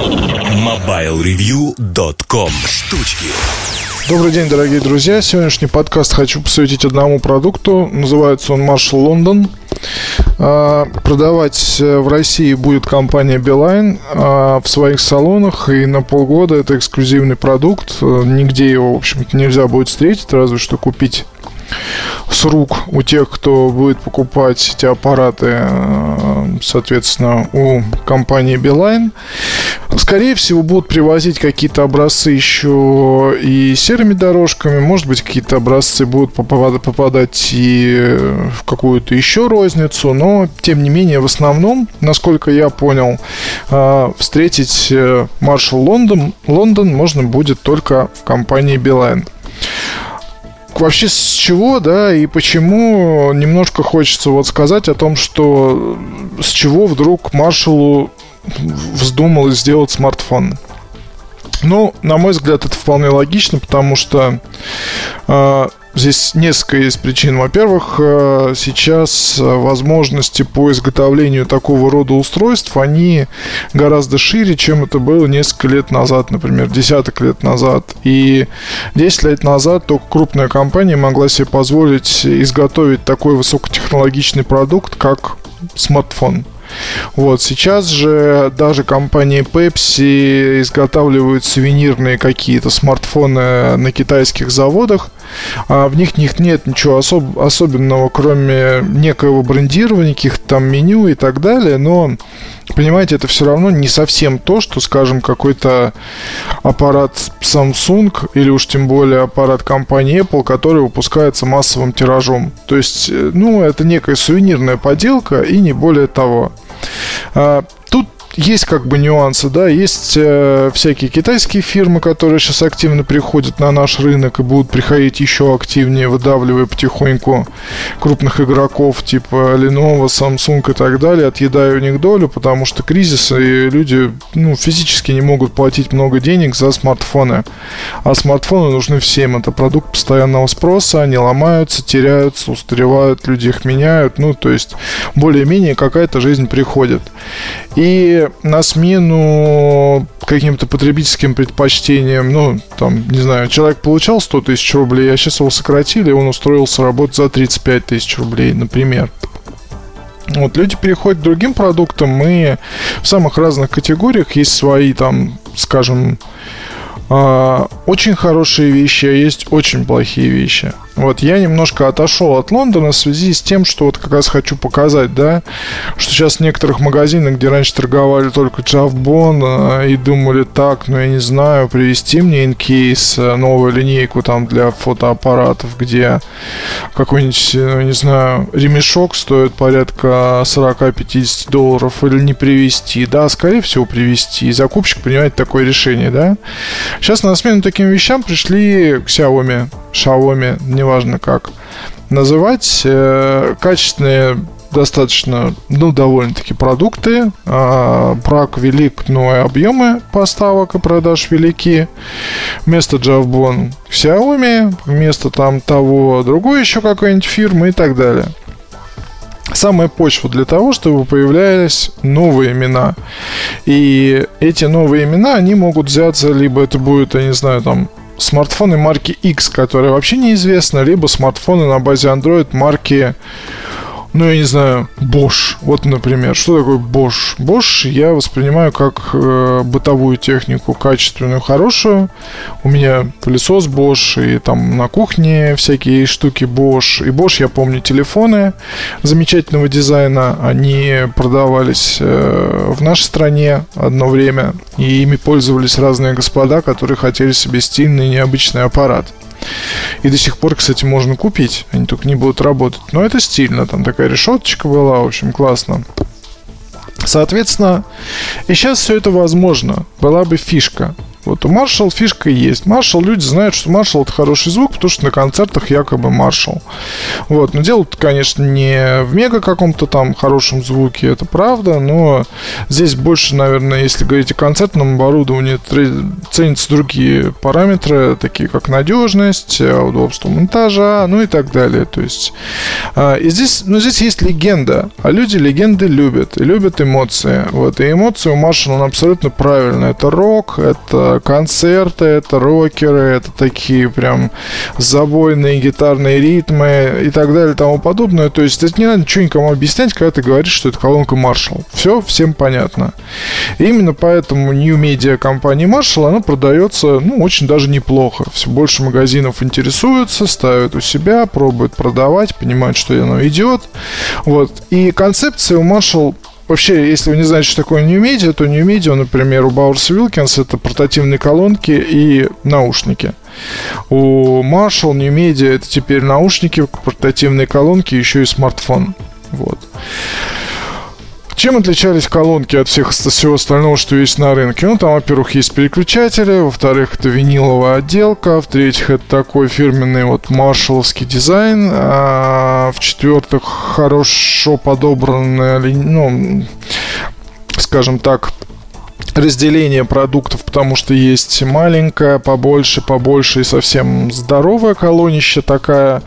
MobileReview.com Штучки Добрый день, дорогие друзья. Сегодняшний подкаст хочу посвятить одному продукту. Называется он Marshall London. А, продавать в России будет компания Beeline а, в своих салонах, и на полгода это эксклюзивный продукт. Нигде его, в общем-то, нельзя будет встретить, разве что купить с рук у тех, кто будет покупать эти аппараты, э, соответственно, у компании Beeline. Скорее всего, будут привозить какие-то образцы еще и серыми дорожками. Может быть, какие-то образцы будут попадать и в какую-то еще розницу. Но, тем не менее, в основном, насколько я понял, э, встретить э, Marshall Лондон, Лондон можно будет только в компании Beeline вообще с чего, да, и почему немножко хочется вот сказать о том, что с чего вдруг Маршалу вздумалось сделать смартфон. Ну, на мой взгляд, это вполне логично, потому что э, Здесь несколько есть причин. Во-первых, э, сейчас э, возможности по изготовлению такого рода устройств, они гораздо шире, чем это было несколько лет назад, например, десяток лет назад. И 10 лет назад только крупная компания могла себе позволить изготовить такой высокотехнологичный продукт, как смартфон. Вот, сейчас же даже компания Pepsi изготавливают сувенирные какие-то смартфоны на китайских заводах. А в них, них нет ничего особ- особенного, кроме некоего брендирования, каких-то там меню и так далее, но понимаете, это все равно не совсем то, что, скажем, какой-то аппарат Samsung или уж тем более аппарат компании Apple, который выпускается массовым тиражом. То есть, э, ну, это некая сувенирная поделка и не более того. А, тут есть как бы нюансы, да, есть э, всякие китайские фирмы, которые сейчас активно приходят на наш рынок и будут приходить еще активнее, выдавливая потихоньку крупных игроков типа Lenovo, Samsung и так далее, отъедая у них долю, потому что кризис, и люди ну, физически не могут платить много денег за смартфоны. А смартфоны нужны всем, это продукт постоянного спроса, они ломаются, теряются, устаревают, люди их меняют, ну, то есть более-менее какая-то жизнь приходит. И на смену каким-то потребительским предпочтениям, ну, там, не знаю, человек получал 100 тысяч рублей, а сейчас его сократили, он устроился работать за 35 тысяч рублей, например. Вот люди переходят к другим продуктам, и в самых разных категориях есть свои там, скажем, очень хорошие вещи, а есть очень плохие вещи. Вот я немножко отошел от Лондона в связи с тем, что вот как раз хочу показать, да, что сейчас в некоторых магазинах, где раньше торговали только Джавбон и думали так, ну я не знаю, привезти мне инкейс, э, новую линейку там для фотоаппаратов, где какой-нибудь, ну не знаю, ремешок стоит порядка 40-50 долларов или не привезти, да, скорее всего привезти. И закупщик принимает такое решение, да. Сейчас на смену таким вещам пришли Xiaomi, Xiaomi, неважно как называть, э, качественные достаточно, ну, довольно-таки продукты. А, брак велик, но и объемы поставок и продаж велики. Вместо Javbon Xiaomi, вместо там того другой еще какой-нибудь фирмы и так далее. Самая почва для того, чтобы появлялись новые имена. И эти новые имена, они могут взяться, либо это будет, я не знаю, там, смартфоны марки X, которые вообще неизвестны, либо смартфоны на базе Android марки ну, я не знаю, Bosch. Вот, например, что такое Bosch? Bosch я воспринимаю как э, бытовую технику, качественную, хорошую. У меня пылесос Bosch, и там на кухне всякие штуки Bosch. И Bosch, я помню, телефоны замечательного дизайна. Они продавались э, в нашей стране одно время, и ими пользовались разные господа, которые хотели себе стильный необычный аппарат. И до сих пор, кстати, можно купить. Они только не будут работать. Но это стильно. Там такая решеточка была. В общем, классно. Соответственно, и сейчас все это возможно. Была бы фишка. Вот у Marshall фишка есть. Marshall, люди знают, что Marshall это хороший звук, потому что на концертах якобы Marshall. Вот, но дело конечно, не в мега каком-то там хорошем звуке, это правда, но здесь больше, наверное, если говорить о концертном оборудовании, ценятся другие параметры, такие как надежность, удобство монтажа, ну и так далее. То есть, а, и здесь, ну, здесь есть легенда, а люди легенды любят, и любят эмоции. Вот, и эмоции у он абсолютно правильно. Это рок, это концерты, это рокеры, это такие прям забойные гитарные ритмы и так далее и тому подобное. То есть это не надо ничего никому объяснять, когда ты говоришь, что это колонка Marshall. Все всем понятно. И именно поэтому New Media компании Marshall, она продается, ну, очень даже неплохо. Все больше магазинов интересуются, ставят у себя, пробуют продавать, понимают, что оно идет. Вот. И концепция у Marshall Вообще, если вы не знаете, что такое New Media, то New Media, например, у Bowers Wilkins это портативные колонки и наушники. У Marshall New Media это теперь наушники, портативные колонки, еще и смартфон. Вот. Чем отличались колонки от всех всего остального, что есть на рынке? Ну, там, во-первых, есть переключатели, во-вторых, это виниловая отделка, в-третьих, это такой фирменный вот маршаловский дизайн, а в-четвертых, хорошо подобранная, ну, скажем так, разделение продуктов, потому что есть маленькая, побольше, побольше и совсем здоровая колонища такая.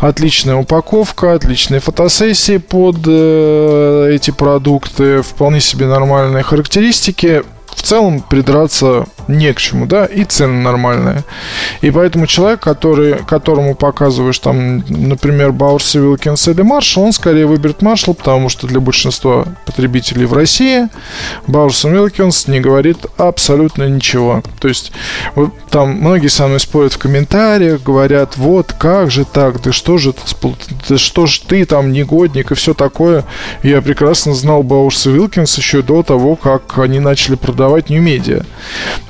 Отличная упаковка, отличные фотосессии под э, эти продукты, вполне себе нормальные характеристики в целом придраться не к чему, да, и цены нормальные. И поэтому человек, который, которому показываешь там, например, Баурс Вилкинс или Маршал, он скорее выберет Маршал, потому что для большинства потребителей в России Баурс Вилкинс не говорит абсолютно ничего. То есть вот, там многие со мной спорят в комментариях, говорят, вот как же так, да что же, да что ж ты там негодник и все такое. Я прекрасно знал Баурса Вилкинс еще до того, как они начали продавать New Media.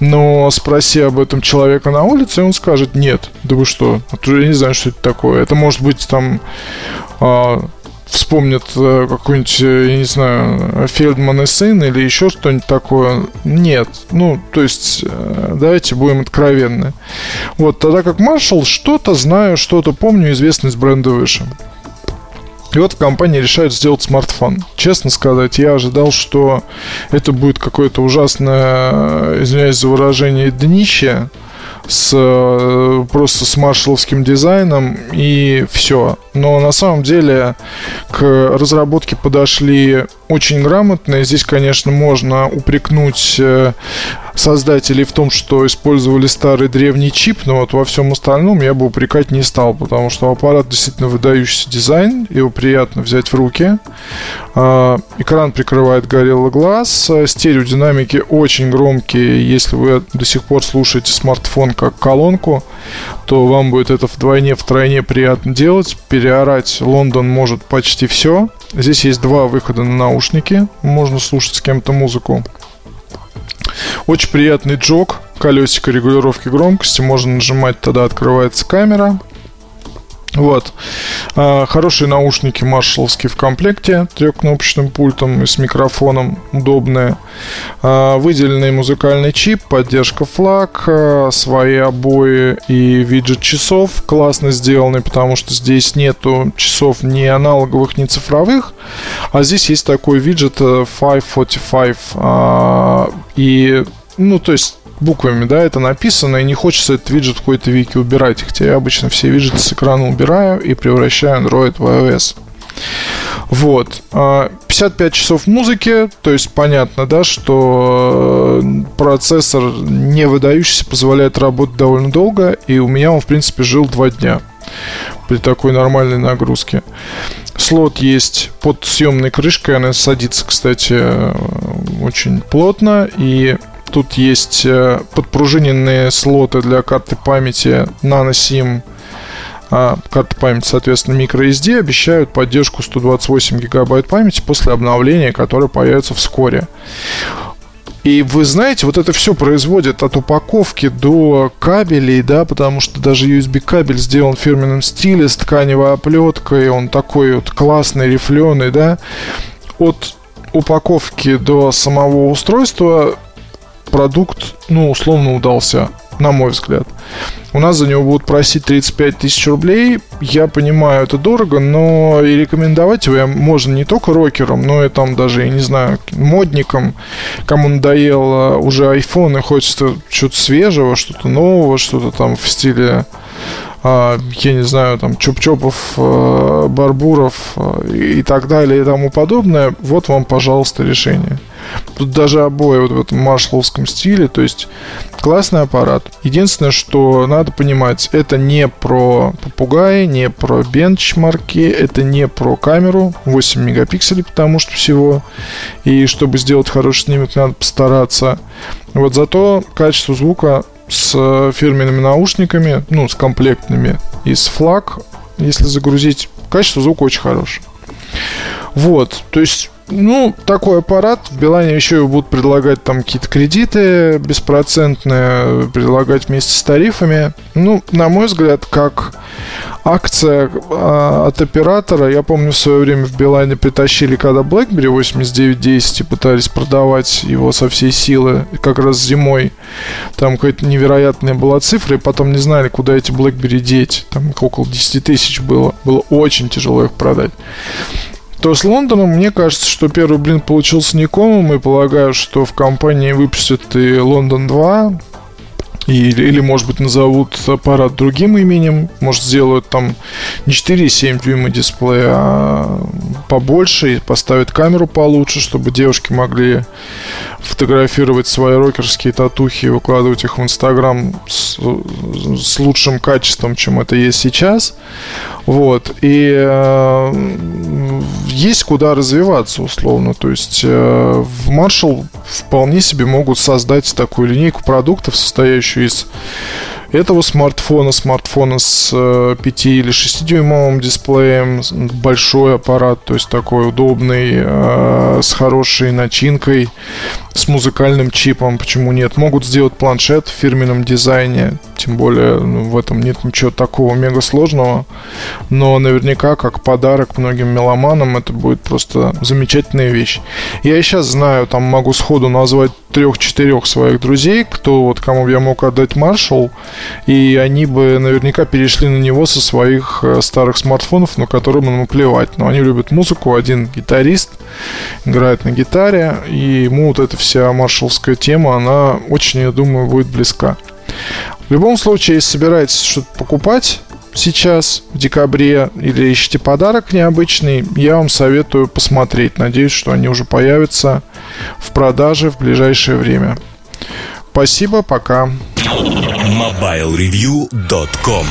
Но спроси об этом человека на улице, и он скажет, нет, да вы что, я не знаю, что это такое. Это может быть там а, вспомнят э, какой-нибудь, э, я не знаю, Фельдман и сын или еще что-нибудь такое. Нет. Ну, то есть, э, давайте будем откровенны. Вот, тогда как Маршал, что-то знаю, что-то помню, известность бренда выше. И вот в компании решают сделать смартфон. Честно сказать, я ожидал, что это будет какое-то ужасное, извиняюсь за выражение, днище с просто с маршаловским дизайном и все. Но на самом деле к разработке подошли очень грамотно. И здесь, конечно, можно упрекнуть э, создателей в том, что использовали старый древний чип, но вот во всем остальном я бы упрекать не стал, потому что аппарат действительно выдающийся дизайн, его приятно взять в руки. А, экран прикрывает Gorilla Glass, стереодинамики очень громкие, если вы до сих пор слушаете смартфон как колонку, то вам будет это вдвойне, втройне приятно делать. Переорать Лондон может почти все. Здесь есть два выхода на наушники. Можно слушать с кем-то музыку. Очень приятный джок, колесико регулировки громкости. Можно нажимать, тогда открывается камера. Вот. А, хорошие наушники маршаловские в комплекте, трехкнопочным пультом и с микрофоном, удобные. А, выделенный музыкальный чип, поддержка флаг, а, свои обои и виджет часов классно сделаны, потому что здесь нету часов ни аналоговых, ни цифровых, а здесь есть такой виджет 545 э, и ну, то есть буквами, да, это написано, и не хочется этот виджет в какой-то вики убирать. Хотя я обычно все виджеты с экрана убираю и превращаю Android в iOS. Вот. 55 а, часов музыки, то есть понятно, да, что э, процессор не выдающийся, позволяет работать довольно долго, и у меня он, в принципе, жил два дня при такой нормальной нагрузке. Слот есть под съемной крышкой, она садится, кстати, э, очень плотно, и Тут есть э, подпружиненные слоты для карты памяти Nano SIM а карта памяти, соответственно, microSD обещают поддержку 128 гигабайт памяти после обновления, которое появится вскоре. И вы знаете, вот это все производит от упаковки до кабелей, да, потому что даже USB кабель сделан в фирменном стиле с тканевой оплеткой, он такой вот классный, рифленый, да. От упаковки до самого устройства продукт, ну, условно удался, на мой взгляд. У нас за него будут просить 35 тысяч рублей. Я понимаю, это дорого, но и рекомендовать его можно не только рокерам, но и там даже, я не знаю, модникам, кому надоело уже iPhone и хочется что-то свежего, что-то нового, что-то там в стиле а, я не знаю, там, чоп-чопов, а, барбуров а, и так далее и тому подобное, вот вам, пожалуйста, решение. Тут даже обои вот в этом маршаловском стиле, то есть классный аппарат. Единственное, что надо понимать, это не про попугаи, не про бенчмарки, это не про камеру 8 мегапикселей, потому что всего. И чтобы сделать хороший снимок, надо постараться. Вот зато качество звука с фирменными наушниками, ну, с комплектными, и с флаг, если загрузить, качество звука очень хорошее. Вот, то есть ну, такой аппарат. В Билайне еще будут предлагать там какие-то кредиты беспроцентные, предлагать вместе с тарифами. Ну, на мой взгляд, как акция а, от оператора. Я помню, в свое время в Билайне притащили, когда BlackBerry 8910 и пытались продавать его со всей силы, как раз зимой. Там какая-то невероятная была цифра, и потом не знали, куда эти BlackBerry деть. Там около 10 тысяч было. Было очень тяжело их продать то с Лондоном, мне кажется, что первый блин получился никомом, и полагаю, что в компании выпустят и Лондон 2, или, или, может быть, назовут аппарат другим именем. Может, сделают там не 4,7 дюйма дисплея, а побольше и поставят камеру получше, чтобы девушки могли фотографировать свои рокерские татухи и выкладывать их в Инстаграм с, с лучшим качеством, чем это есть сейчас. Вот. И э, есть куда развиваться, условно. То есть э, в Marshall вполне себе могут создать такую линейку продуктов, состоящую из этого смартфона, смартфона с 5 э, или 6-дюймовым дисплеем, большой аппарат, то есть такой удобный, э, с хорошей начинкой, с музыкальным чипом, почему нет. Могут сделать планшет в фирменном дизайне, тем более ну, в этом нет ничего такого мега сложного, но наверняка как подарок многим меломанам это будет просто замечательная вещь. Я и сейчас знаю, там могу сходу назвать трех-четырех своих друзей, кто вот кому я мог отдать Marshall, и они бы наверняка перешли на него со своих э, старых смартфонов, на которым ему плевать. Но они любят музыку, один гитарист играет на гитаре, и ему вот эта вся маршалская тема, она очень, я думаю, будет близка. В любом случае, если собираетесь что-то покупать, сейчас, в декабре, или ищете подарок необычный, я вам советую посмотреть. Надеюсь, что они уже появятся в продаже в ближайшее время. Спасибо, пока. MobileReview.com